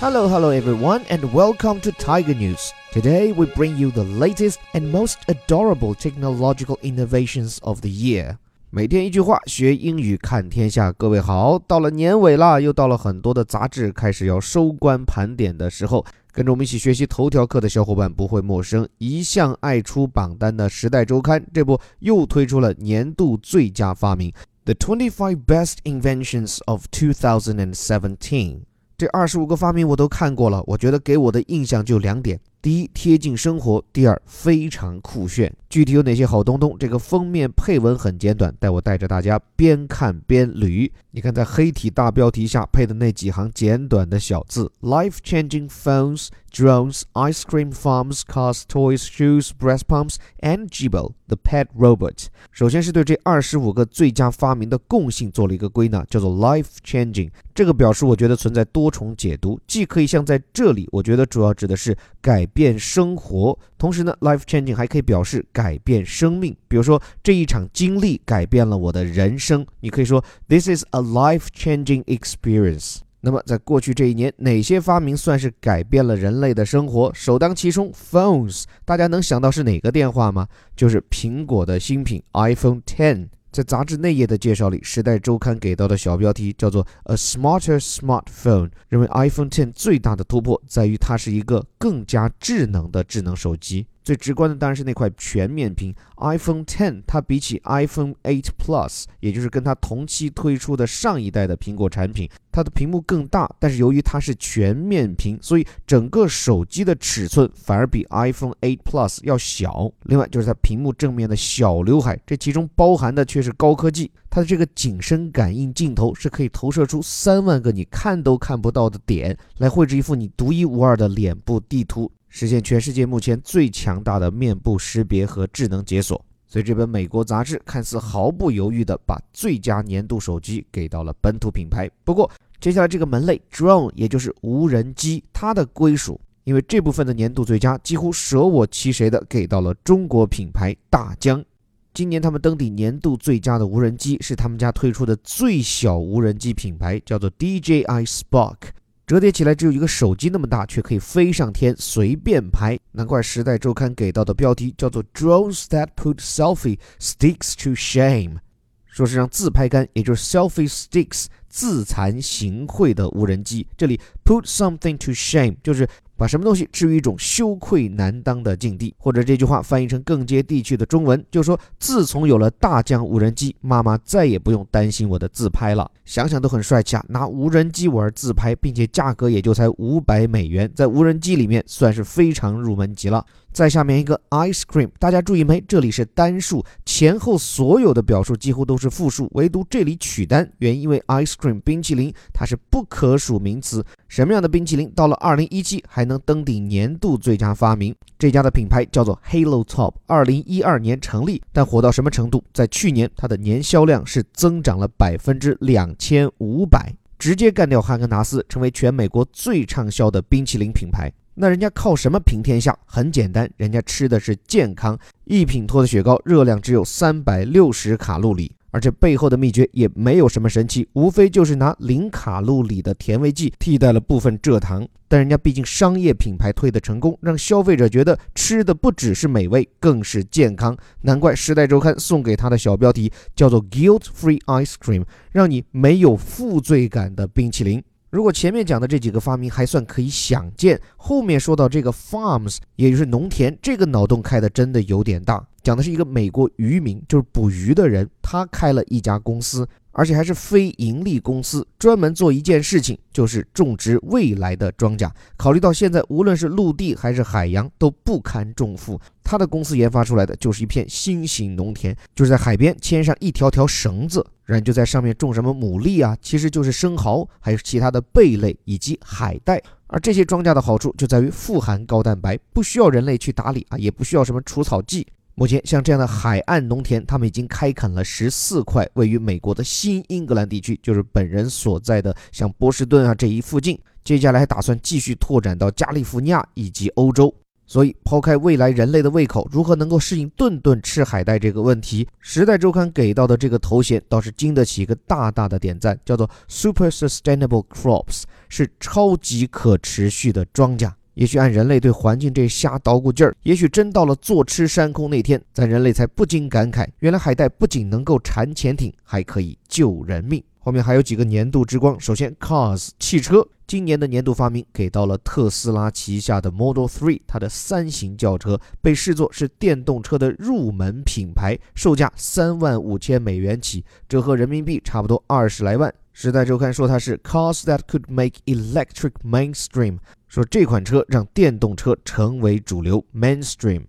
Hello, hello everyone, and welcome to Tiger News. Today we bring you the latest and most adorable technological innovations of the year. 每天一句话，学英语看天下。各位好，到了年尾啦，又到了很多的杂志开始要收官盘点的时候。跟着我们一起学习头条课的小伙伴不会陌生，一向爱出榜单的《时代周刊》这不又推出了年度最佳发明，The Twenty Five Best Inventions of 2017。 这二十五个发明我都看过了，我觉得给我的印象就两点：第一，贴近生活；第二，非常酷炫。具体有哪些好东东？这个封面配文很简短，带我带着大家边看边捋。你看，在黑体大标题下配的那几行简短的小字：Life-changing phones, drones, ice cream farms, cars, toys, shoes, breast pumps, and Jibo, the pet robot。首先是对这二十五个最佳发明的共性做了一个归纳，叫做 life-changing。这个表示我觉得存在多重解读，既可以像在这里，我觉得主要指的是改变生活，同时呢，life changing 还可以表示改变生命。比如说这一场经历改变了我的人生，你可以说 This is a life-changing experience。那么在过去这一年，哪些发明算是改变了人类的生活？首当其冲，phones。大家能想到是哪个电话吗？就是苹果的新品 iPhone Ten。在杂志内页的介绍里，《时代周刊》给到的小标题叫做 “A Smarter Smartphone”，认为 iPhone 10最大的突破在于它是一个更加智能的智能手机。最直观的当然是那块全面屏，iPhone 10它比起 iPhone 8 Plus，也就是跟它同期推出的上一代的苹果产品，它的屏幕更大，但是由于它是全面屏，所以整个手机的尺寸反而比 iPhone 8 Plus 要小。另外就是它屏幕正面的小刘海，这其中包含的却是高科技，它的这个景深感应镜头是可以投射出三万个你看都看不到的点，来绘制一幅你独一无二的脸部地图。实现全世界目前最强大的面部识别和智能解锁，所以这本美国杂志看似毫不犹豫地把最佳年度手机给到了本土品牌。不过，接下来这个门类 drone，也就是无人机，它的归属，因为这部分的年度最佳几乎舍我其谁的给到了中国品牌大疆。今年他们登顶年度最佳的无人机是他们家推出的最小无人机品牌，叫做 DJI Spark。折叠起来只有一个手机那么大，却可以飞上天，随便拍。难怪《时代周刊》给到的标题叫做 “Drones that put selfie sticks to shame”，说是让自拍杆，也就是 selfie sticks 自惭形秽的无人机。这里 “put something to shame” 就是。把什么东西置于一种羞愧难当的境地，或者这句话翻译成更接地气的中文，就说，自从有了大疆无人机，妈妈再也不用担心我的自拍了。想想都很帅气啊！拿无人机玩自拍，并且价格也就才五百美元，在无人机里面算是非常入门级了。再下面一个 ice cream，大家注意没？这里是单数，前后所有的表述几乎都是复数，唯独这里取单。原因为 ice cream 冰淇淋它是不可数名词。什么样的冰淇淋到了二零一七还能登顶年度最佳发明？这家的品牌叫做 Halo Top，二零一二年成立，但火到什么程度？在去年它的年销量是增长了百分之两千五百，直接干掉哈根达斯，成为全美国最畅销的冰淇淋品牌。那人家靠什么平天下？很简单，人家吃的是健康。一品托的雪糕热量只有三百六十卡路里，而且背后的秘诀也没有什么神奇，无非就是拿零卡路里的甜味剂替代了部分蔗糖。但人家毕竟商业品牌推的成功，让消费者觉得吃的不只是美味，更是健康。难怪《时代周刊》送给他的小标题叫做 “Guilt Free Ice Cream”，让你没有负罪感的冰淇淋。如果前面讲的这几个发明还算可以想见，后面说到这个 farms，也就是农田，这个脑洞开的真的有点大。讲的是一个美国渔民，就是捕鱼的人，他开了一家公司。而且还是非盈利公司，专门做一件事情，就是种植未来的庄稼。考虑到现在无论是陆地还是海洋都不堪重负，他的公司研发出来的就是一片新型农田，就是在海边牵上一条条绳子，然后就在上面种什么牡蛎啊，其实就是生蚝，还有其他的贝类以及海带。而这些庄稼的好处就在于富含高蛋白，不需要人类去打理啊，也不需要什么除草剂。目前，像这样的海岸农田，他们已经开垦了十四块，位于美国的新英格兰地区，就是本人所在的，像波士顿啊这一附近。接下来还打算继续拓展到加利福尼亚以及欧洲。所以，抛开未来人类的胃口如何能够适应顿顿吃海带这个问题，《时代周刊》给到的这个头衔倒是经得起一个大大的点赞，叫做 “Super Sustainable Crops”，是超级可持续的庄稼。也许按人类对环境这瞎捣鼓劲儿，也许真到了坐吃山空那天，咱人类才不禁感慨：原来海带不仅能够缠潜艇，还可以救人命。后面还有几个年度之光。首先，Cars 汽车今年的年度发明给到了特斯拉旗下的 Model 3，它的三型轿车被视作是电动车的入门品牌，售价三万五千美元起，折合人民币差不多二十来万。时代周刊说它是 Cars that could make electric mainstream，说这款车让电动车成为主流 mainstream。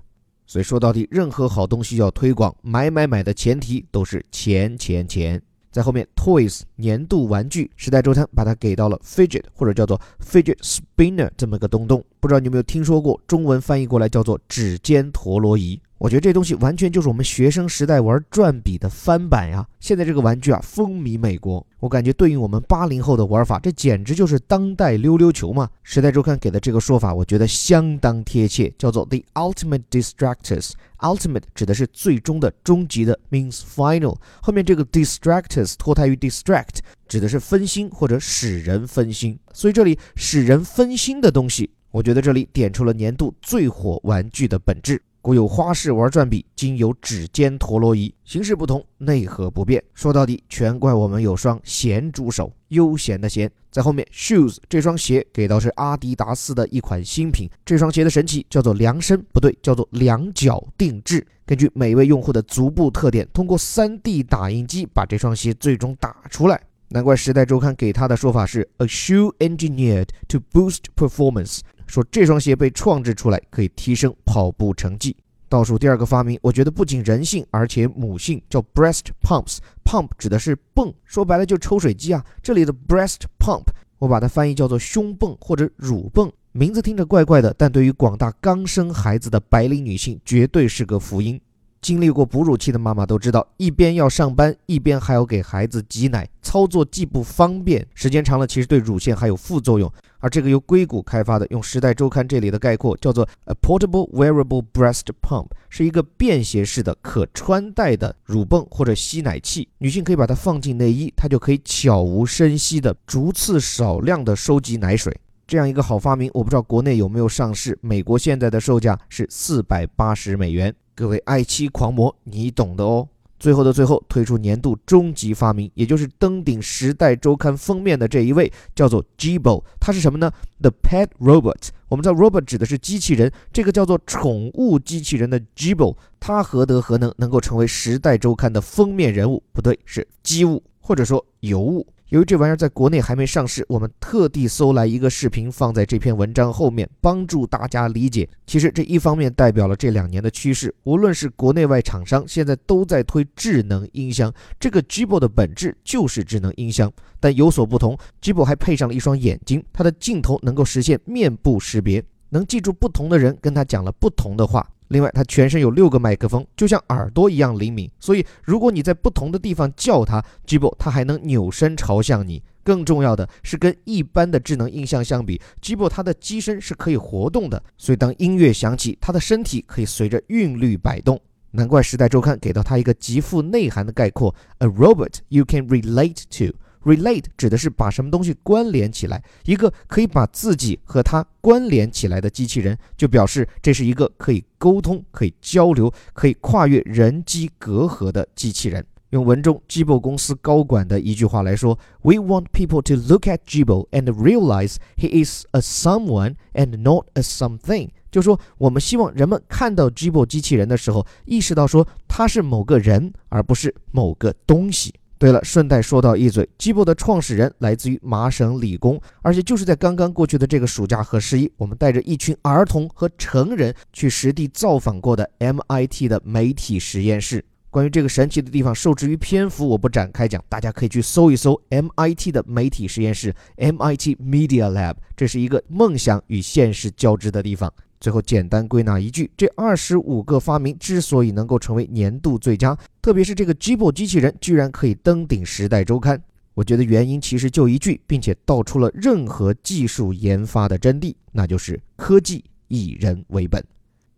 所以说到底，任何好东西要推广，买买买的前提都是钱钱钱。在后面，Toys 年度玩具，时代周刊把它给到了 Fidget 或者叫做 Fidget Spinner 这么个东东，不知道你有没有听说过？中文翻译过来叫做指尖陀螺仪。我觉得这东西完全就是我们学生时代玩转笔的翻版呀！现在这个玩具啊风靡美国，我感觉对应我们八零后的玩法，这简直就是当代溜溜球嘛！时代周刊给的这个说法，我觉得相当贴切，叫做 The Ultimate Distractors。Ultimate 指的是最终的、终极的，means final。后面这个 Distractors 脱胎于 Distract，指的是分心或者使人分心。所以这里使人分心的东西，我觉得这里点出了年度最火玩具的本质。古有花式玩转笔，今有指尖陀螺仪，形式不同，内核不变。说到底，全怪我们有双咸猪手，悠闲的闲。在后面，shoes 这双鞋给到是阿迪达斯的一款新品。这双鞋的神奇叫做量身，不对，叫做量脚定制。根据每位用户的足部特点，通过 3D 打印机把这双鞋最终打出来。难怪《时代周刊》给他的说法是 a shoe engineered to boost performance。说这双鞋被创制出来可以提升跑步成绩。倒数第二个发明，我觉得不仅人性，而且母性，叫 breast pumps。pump 指的是泵，说白了就抽水机啊。这里的 breast pump，我把它翻译叫做胸泵或者乳泵。名字听着怪怪的，但对于广大刚生孩子的白领女性，绝对是个福音。经历过哺乳期的妈妈都知道，一边要上班，一边还要给孩子挤奶，操作既不方便，时间长了其实对乳腺还有副作用。而这个由硅谷开发的，用《时代周刊》这里的概括叫做 a portable wearable breast pump，是一个便携式的可穿戴的乳泵或者吸奶器。女性可以把它放进内衣，它就可以悄无声息的逐次少量的收集奶水。这样一个好发明，我不知道国内有没有上市。美国现在的售价是四百八十美元。各位爱妻狂魔，你懂的哦。最后的最后，推出年度终极发明，也就是登顶《时代周刊》封面的这一位，叫做 Gibo，。它是什么呢？The Pet Robot。我们知道 robot 指的是机器人，这个叫做宠物机器人的 Gibo，它何德何能，能够成为《时代周刊》的封面人物？不对，是机物，或者说尤物。由于这玩意儿在国内还没上市，我们特地搜来一个视频放在这篇文章后面，帮助大家理解。其实这一方面代表了这两年的趋势，无论是国内外厂商，现在都在推智能音箱。这个 g i b o 的本质就是智能音箱，但有所不同 g i b o 还配上了一双眼睛，它的镜头能够实现面部识别，能记住不同的人跟他讲了不同的话。另外，它全身有六个麦克风，就像耳朵一样灵敏，所以如果你在不同的地方叫它 Jibo，它还能扭身朝向你。更重要的是，跟一般的智能音箱相比，Jibo 它的机身是可以活动的，所以当音乐响起，它的身体可以随着韵律摆动。难怪《时代周刊》给到它一个极富内涵的概括：A robot you can relate to。Relate 指的是把什么东西关联起来，一个可以把自己和它关联起来的机器人，就表示这是一个可以沟通、可以交流、可以跨越人机隔阂的机器人。用文中 Jibo 公司高管的一句话来说：“We want people to look at Jibo and realize he is a someone and not a something。”就说我们希望人们看到 Jibo 机器人的时候，意识到说他是某个人，而不是某个东西。对了，顺带说到一嘴，Jibo 的创始人来自于麻省理工，而且就是在刚刚过去的这个暑假和十一，我们带着一群儿童和成人去实地造访过的 MIT 的媒体实验室。关于这个神奇的地方，受制于篇幅，我不展开讲，大家可以去搜一搜 MIT 的媒体实验室 MIT Media Lab，这是一个梦想与现实交织的地方。最后简单归纳一句：这二十五个发明之所以能够成为年度最佳，特别是这个 Gibo 机器人居然可以登顶《时代周刊》，我觉得原因其实就一句，并且道出了任何技术研发的真谛，那就是科技以人为本。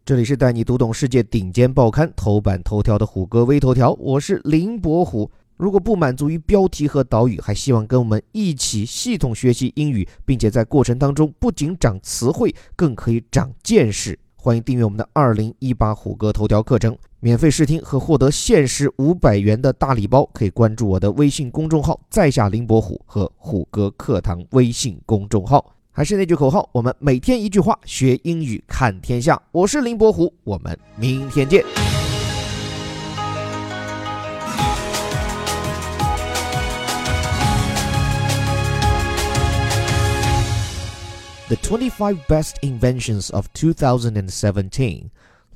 这里是带你读懂世界顶尖报刊头版头条的虎哥微头条，我是林伯虎。如果不满足于标题和导语，还希望跟我们一起系统学习英语，并且在过程当中不仅长词汇，更可以长见识，欢迎订阅我们的二零一八虎哥头条课程，免费试听和获得限时五百元的大礼包，可以关注我的微信公众号“在下林伯虎”和虎哥课堂微信公众号。还是那句口号，我们每天一句话，学英语看天下。我是林伯虎，我们明天见。The 25 Best Inventions of 2017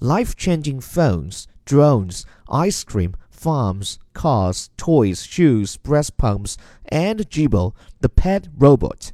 Life Changing Phones, Drones, Ice Cream, Farms, Cars, Toys, Shoes, Breast Pumps, and Jibo, the Pet Robot.